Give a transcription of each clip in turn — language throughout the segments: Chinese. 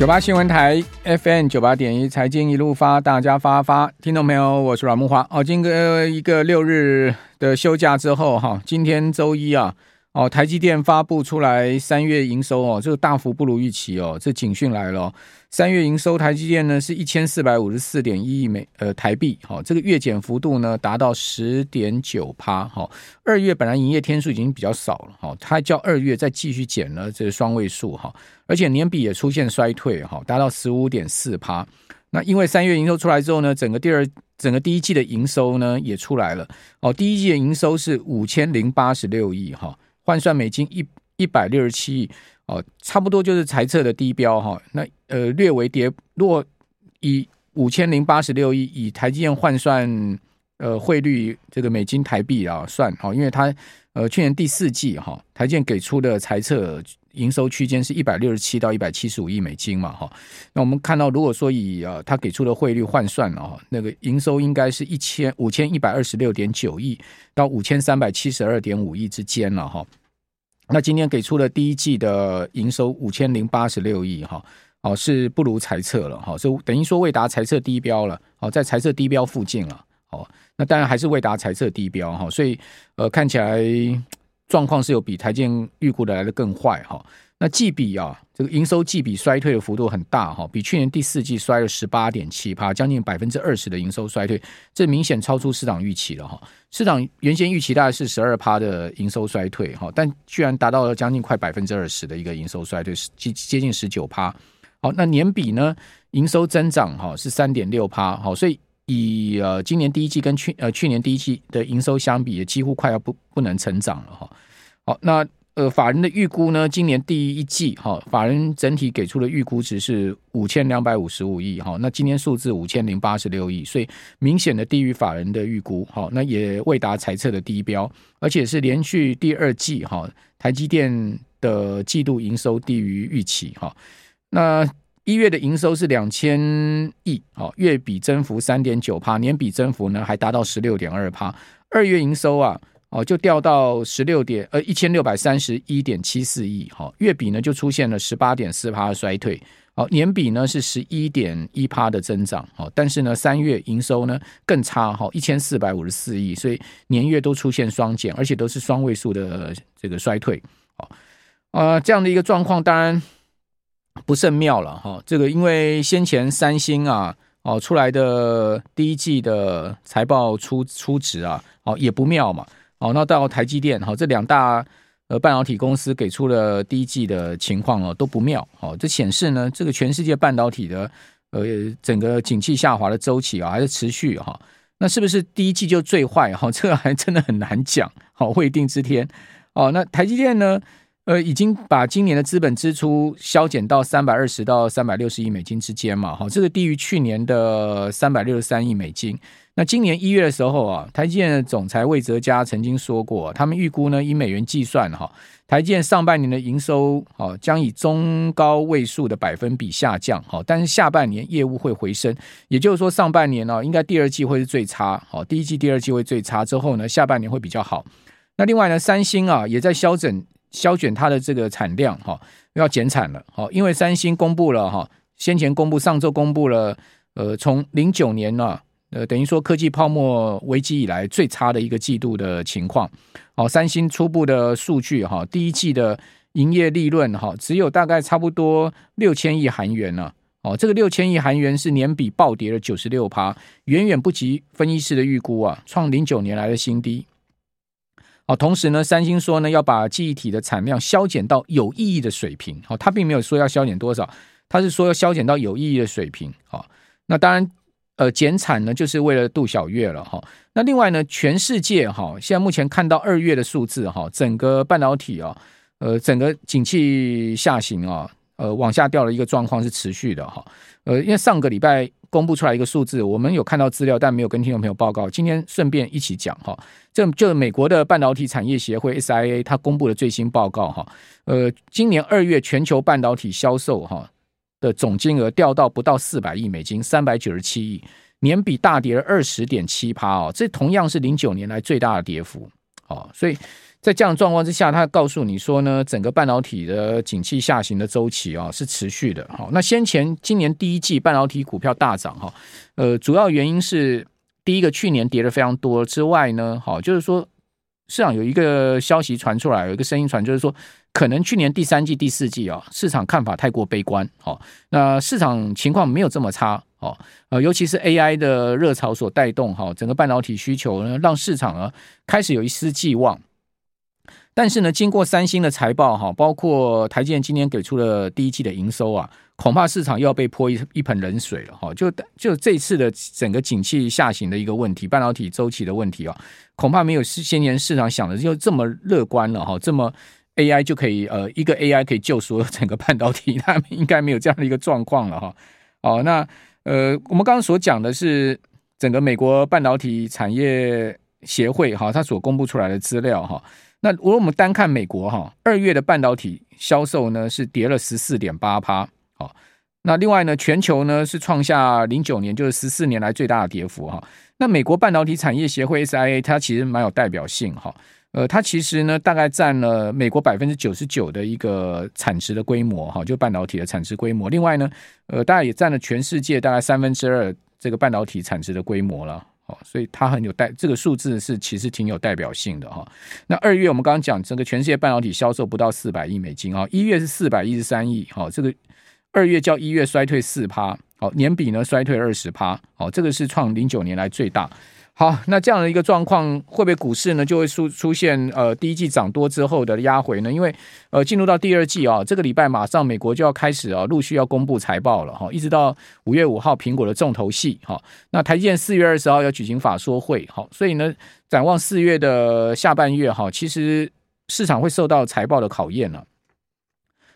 九八新闻台 FM 九八点一财经一路发，大家发发，听众朋友，我是阮木华。哦，今个一个六日的休假之后，哈，今天周一啊。哦，台积电发布出来三月营收哦，这个大幅不如预期哦，这警讯来了。三月营收台积电呢是一千四百五十四点一亿美呃台币，好，这个月减幅度呢达到十点九趴，好，二月本来营业天数已经比较少了，好，它叫二月再继续减了这个双位数哈，而且年比也出现衰退哈，达到十五点四趴。那因为三月营收出来之后呢，整个第二整个第一季的营收呢也出来了，哦，第一季的营收是五千零八十六亿哈。换算美金一一百六十七亿哦，差不多就是财测的低标哈。那呃略为跌，如果以五千零八十六亿以台积电换算呃汇率这个美金台币啊算哈，因为它呃去年第四季哈台积电给出的财测营收区间是一百六十七到一百七十五亿美金嘛哈。那我们看到如果说以啊它给出的汇率换算啊，那个营收应该是一千五千一百二十六点九亿到五千三百七十二点五亿之间了哈。那今天给出了第一季的营收五千零八十六亿哈，哦是不如财测了哈，所以等于说未达财测低标了，哦在财测低标附近了，哦那当然还是未达财测低标哈，所以呃看起来状况是有比台建预估的来的更坏哈。那季比啊，这个营收季比衰退的幅度很大哈，比去年第四季衰了十八点七趴，将近百分之二十的营收衰退，这明显超出市场预期了哈。市场原先预期大概是十二趴的营收衰退哈，但居然达到了将近快百分之二十的一个营收衰退，接接近十九趴。好，那年比呢，营收增长哈是三点六趴，好，所以以呃今年第一季跟去呃去年第一季的营收相比，也几乎快要不不能成长了哈。好，那。呃，法人的预估呢，今年第一季哈，法人整体给出的预估值是五千两百五十五亿哈，那今年数字五千零八十六亿，所以明显的低于法人的预估哈，那也未达财测的低标，而且是连续第二季哈，台积电的季度营收低于预期哈，那一月的营收是两千亿，哈，月比增幅三点九趴，年比增幅呢还达到十六点二趴，二月营收啊。哦，就掉到十六点呃一千六百三十一点七四亿，哈，月比呢就出现了十八点四趴的衰退，哦，年比呢是十一点一趴的增长，哦，但是呢三月营收呢更差，哈，一千四百五十四亿，所以年月都出现双减，而且都是双位数的这个衰退，好，啊，这样的一个状况当然不甚妙了，哈，这个因为先前三星啊，哦出来的第一季的财报出出值啊，哦也不妙嘛。好，那到台积电，好，这两大呃半导体公司给出了第一季的情况哦，都不妙。好，这显示呢，这个全世界半导体的呃整个景气下滑的周期啊，还是持续哈。那是不是第一季就最坏？哈，这个还真的很难讲。好，未定之天。哦，那台积电呢，呃，已经把今年的资本支出削减到三百二十到三百六十亿美金之间嘛。好，这个低于去年的三百六十三亿美金。那今年一月的时候啊，台积电的总裁魏哲家曾经说过，他们预估呢，以美元计算哈，台积电上半年的营收啊将以中高位数的百分比下降哈，但是下半年业务会回升，也就是说上半年呢，应该第二季会是最差，好，第一季、第二季会最差，之后呢，下半年会比较好。那另外呢，三星啊也在消整消减它的这个产量哈，要减产了，好，因为三星公布了哈，先前公布上周公布了，呃，从零九年呢。呃，等于说科技泡沫危机以来最差的一个季度的情况。好，三星初步的数据哈，第一季的营业利润哈，只有大概差不多六千亿韩元呢。哦，这个六千亿韩元是年比暴跌了九十六趴，远远不及分析师的预估啊，创零九年来的新低。好，同时呢，三星说呢要把记忆体的产量削减到有意义的水平。哦，他并没有说要削减多少，他是说要削减到有意义的水平。哦，那当然。呃，减产呢，就是为了度小月了哈。那另外呢，全世界哈，现在目前看到二月的数字哈，整个半导体啊，呃，整个景气下行啊，呃，往下掉的一个状况是持续的哈。呃，因为上个礼拜公布出来一个数字，我们有看到资料，但没有跟听众朋友报告。今天顺便一起讲哈，这就美国的半导体产业协会 SIA 它公布的最新报告哈。呃，今年二月全球半导体销售哈。的总金额掉到不到四百亿美金，三百九十七亿，年比大跌了二十点七趴哦，这同样是零九年来最大的跌幅哦，所以在这样的状况之下，他告诉你说呢，整个半导体的景气下行的周期啊是持续的。好，那先前今年第一季半导体股票大涨哈，呃，主要原因是第一个去年跌的非常多之外呢，好，就是说市场有一个消息传出来，有一个声音传，就是说可能去年第三季、第四季啊，市场看法太过悲观。好，那市场情况没有这么差。哦，呃，尤其是 AI 的热潮所带动哈，整个半导体需求呢，让市场呢开始有一丝寄望。但是呢，经过三星的财报哈，包括台积电今天给出了第一季的营收啊，恐怕市场又要被泼一一盆冷水了哈。就就这次的整个景气下行的一个问题，半导体周期的问题啊，恐怕没有先前市场想的就这么乐观了哈。这么 AI 就可以呃，一个 AI 可以救赎整个半导体，他们应该没有这样的一个状况了哈。哦，那呃，我们刚刚所讲的是整个美国半导体产业协会哈，它所公布出来的资料哈。那如果我们单看美国哈，二月的半导体销售呢是跌了十四点八趴，好，那另外呢，全球呢是创下零九年就是十四年来最大的跌幅哈。那美国半导体产业协会 SIA 它其实蛮有代表性哈，呃，它其实呢大概占了美国百分之九十九的一个产值的规模哈，就半导体的产值规模。另外呢，呃，大概也占了全世界大概三分之二这个半导体产值的规模了。所以它很有代，这个数字是其实挺有代表性的哈。那二月我们刚刚讲，整个全世界半导体销售不到四百亿美金啊，一月是四百一十三亿，好，这个二月较一月衰退四趴，好，年比呢衰退二十趴，好，这个是创零九年来最大。好，那这样的一个状况，会不会股市呢就会出出现呃第一季涨多之后的压回呢？因为呃进入到第二季啊，这个礼拜马上美国就要开始啊，陆续要公布财报了哈，一直到五月五号苹果的重头戏哈。那台积电四月二十号要举行法说会，好，所以呢展望四月的下半月哈，其实市场会受到财报的考验了。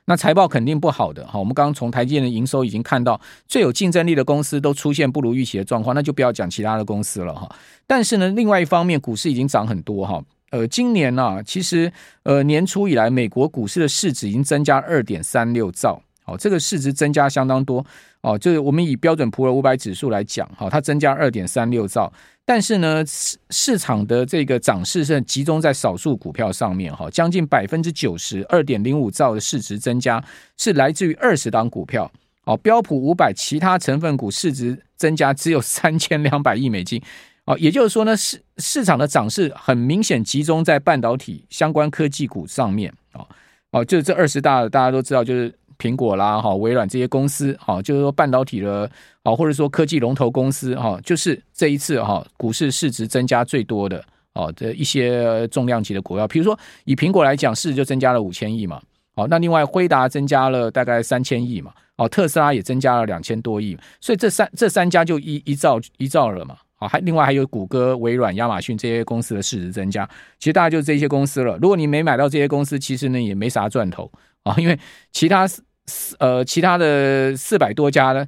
那财报肯定不好的哈，我们刚刚从台积电的营收已经看到，最有竞争力的公司都出现不如预期的状况，那就不要讲其他的公司了哈。但是呢，另外一方面，股市已经涨很多哈。呃，今年呢、啊，其实呃年初以来，美国股市的市值已经增加二点三六兆，好，这个市值增加相当多哦。就是我们以标准普尔五百指数来讲，哈，它增加二点三六兆。但是呢，市市场的这个涨势是集中在少数股票上面哈，将近百分之九十二点零五兆的市值增加是来自于二十档股票哦，标普五百其他成分股市值增加只有三千两百亿美金哦，也就是说呢，市市场的涨势很明显集中在半导体相关科技股上面哦哦，就是这二十大大家都知道就是。苹果啦，哈，微软这些公司，哈，就是说半导体的，啊，或者说科技龙头公司，哈，就是这一次哈，股市市值增加最多的，哦，这一些重量级的股票，比如说以苹果来讲，市值就增加了五千亿嘛，好，那另外辉达增加了大概三千亿嘛，哦，特斯拉也增加了两千多亿，所以这三这三家就一一兆一兆了嘛，好，还另外还有谷歌、微软、亚马逊这些公司的市值增加，其实大概就是这些公司了。如果你没买到这些公司，其实呢也没啥赚头。啊，因为其他四呃其他的四百多家呢，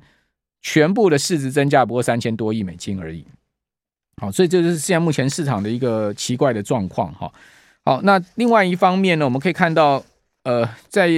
全部的市值增加不过三千多亿美金而已。好，所以这就是现在目前市场的一个奇怪的状况哈。好，那另外一方面呢，我们可以看到，呃，在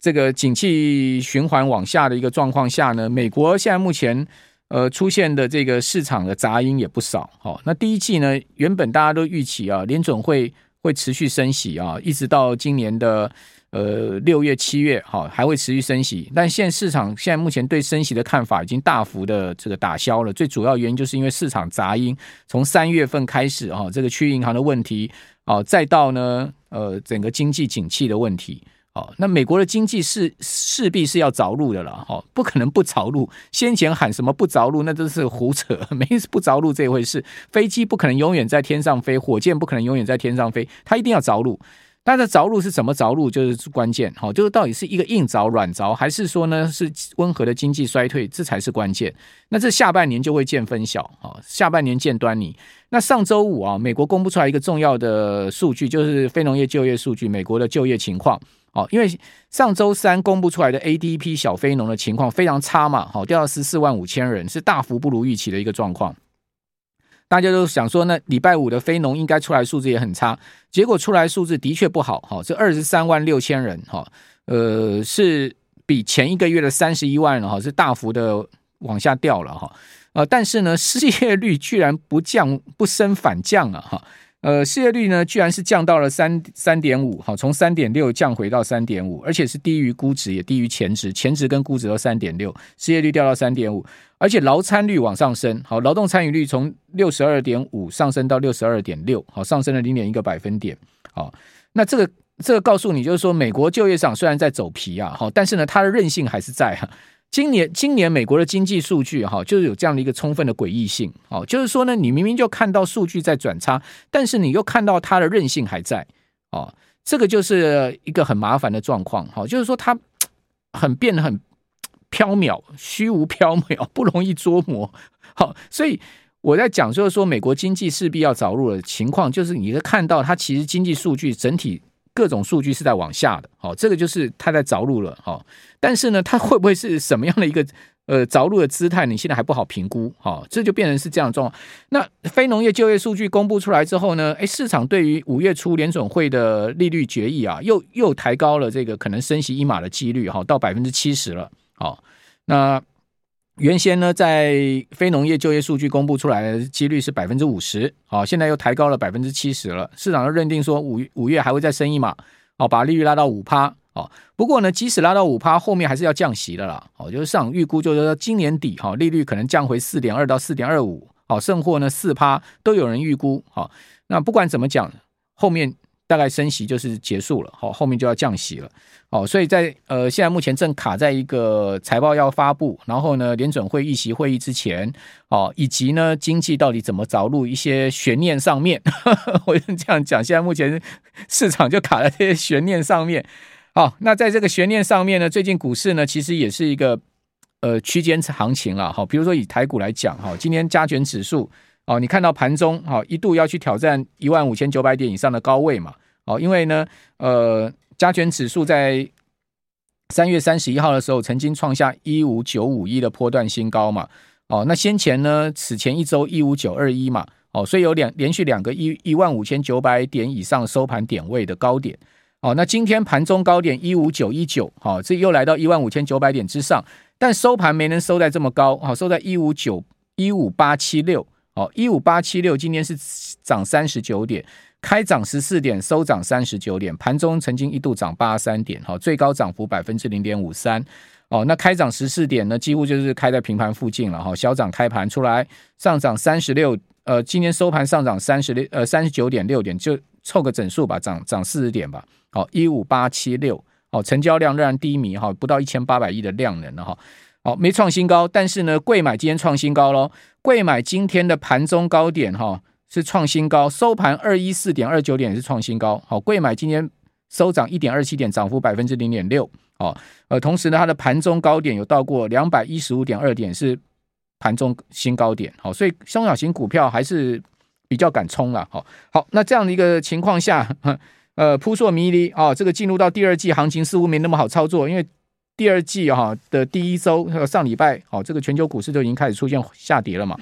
这个景气循环往下的一个状况下呢，美国现在目前呃出现的这个市场的杂音也不少。好，那第一季呢，原本大家都预期啊，联准会会持续升息啊，一直到今年的。呃，六月、七月，哈，还会持续升息，但现市场现在目前对升息的看法已经大幅的这个打消了。最主要原因就是因为市场杂音，从三月份开始，哈，这个区域银行的问题，哦，再到呢，呃，整个经济景气的问题，哦，那美国的经济是势必是要着陆的了，哈，不可能不着陆。先前喊什么不着陆，那都是胡扯，没不着陆这回事。飞机不可能永远在天上飞，火箭不可能永远在天上飞，它一定要着陆。它的着陆是怎么着陆，就是关键，好，就是到底是一个硬着软着，还是说呢是温和的经济衰退，这才是关键。那这下半年就会见分晓，啊，下半年见端倪。那上周五啊，美国公布出来一个重要的数据，就是非农业就业数据，美国的就业情况，哦，因为上周三公布出来的 ADP 小非农的情况非常差嘛，好，掉到十四万五千人，是大幅不如预期的一个状况。大家都想说，那礼拜五的非农应该出来数字也很差，结果出来数字的确不好，哈，这二十三万六千人，哈，呃，是比前一个月的三十一万，哈，是大幅的往下掉了，哈，呃，但是呢，失业率居然不降不升反降了，哈，呃，失业率呢，居然是降到了三三点五，好，从三点六降回到三点五，而且是低于估值，也低于前值，前值跟估值都三点六，失业率掉到三点五，而且劳参率往上升，好，劳动参与率从六十二点五上升到六十二点六，好，上升了零点一个百分点，好，那这个这个告诉你就是说，美国就业上虽然在走皮啊，好，但是呢，它的韧性还是在哈。今年，今年美国的经济数据哈，就是有这样的一个充分的诡异性哦，就是说呢，你明明就看到数据在转差，但是你又看到它的韧性还在哦，这个就是一个很麻烦的状况哈，就是说它很变得很飘渺、虚无缥缈，不容易捉摸。好，所以我在讲就是说，美国经济势必要着陆的情况，就是你会看到它其实经济数据整体。各种数据是在往下的，好，这个就是它在着陆了，好，但是呢，它会不会是什么样的一个呃着陆的姿态？你现在还不好评估，好，这就变成是这样状况。那非农业就业数据公布出来之后呢，哎，市场对于五月初联准会的利率决议啊，又又抬高了这个可能升息一码的几率，哈，到百分之七十了，好，那。原先呢，在非农业就业数据公布出来的几率是百分之五十，好，现在又抬高了百分之七十了。市场都认定说五五月还会再升一码，哦，把利率拉到五趴，哦。不过呢，即使拉到五趴，后面还是要降息的啦，哦，就是市场预估就是说今年底哈，利率可能降回四点二到四点二五，好，甚或呢四趴都有人预估，好，那不管怎么讲，后面。大概升息就是结束了，好，后面就要降息了，哦，所以在呃现在目前正卡在一个财报要发布，然后呢联准会议息会议之前，哦，以及呢经济到底怎么着陆一些悬念上面，我就这样讲，现在目前市场就卡在这些悬念上面，好，那在这个悬念上面呢，最近股市呢其实也是一个呃区间行情了，好，比如说以台股来讲，哈，今天加权指数。哦，你看到盘中好一度要去挑战一万五千九百点以上的高位嘛？哦，因为呢，呃，加权指数在三月三十一号的时候曾经创下一五九五一的波段新高嘛。哦，那先前呢，此前一周一五九二一嘛。哦，所以有两连续两个一一万五千九百点以上收盘点位的高点。哦，那今天盘中高点一五九一九，好，这又来到一万五千九百点之上，但收盘没能收在这么高，好，收在一五九一五八七六。哦，一五八七六今天是涨三十九点，开涨十四点，收涨三十九点，盘中曾经一度涨八十三点，好，最高涨幅百分之零点五三。哦，那开涨十四点呢，几乎就是开在平盘附近了哈，小涨开盘出来上涨三十六，呃，今天收盘上涨三十六，呃，三十九点六点，就凑个整数吧，涨涨四十点吧。好，一五八七六，哦，成交量仍然低迷哈，不到一千八百亿的量能了哈。好，没创新高，但是呢，贵买今天创新高喽。贵买今天的盘中高点哈是创新高，收盘二一四点二九点是创新高。好，贵买今天收涨一点二七点，涨幅百分之零点六。好，呃，同时呢，它的盘中高点有到过两百一十五点二点，是盘中新高点。好，所以中小型股票还是比较敢冲了。好，好，那这样的一个情况下，呃，扑朔迷离啊，这个进入到第二季行情似乎没那么好操作，因为。第二季哈的第一周，上礼拜，好，这个全球股市就已经开始出现下跌了嘛。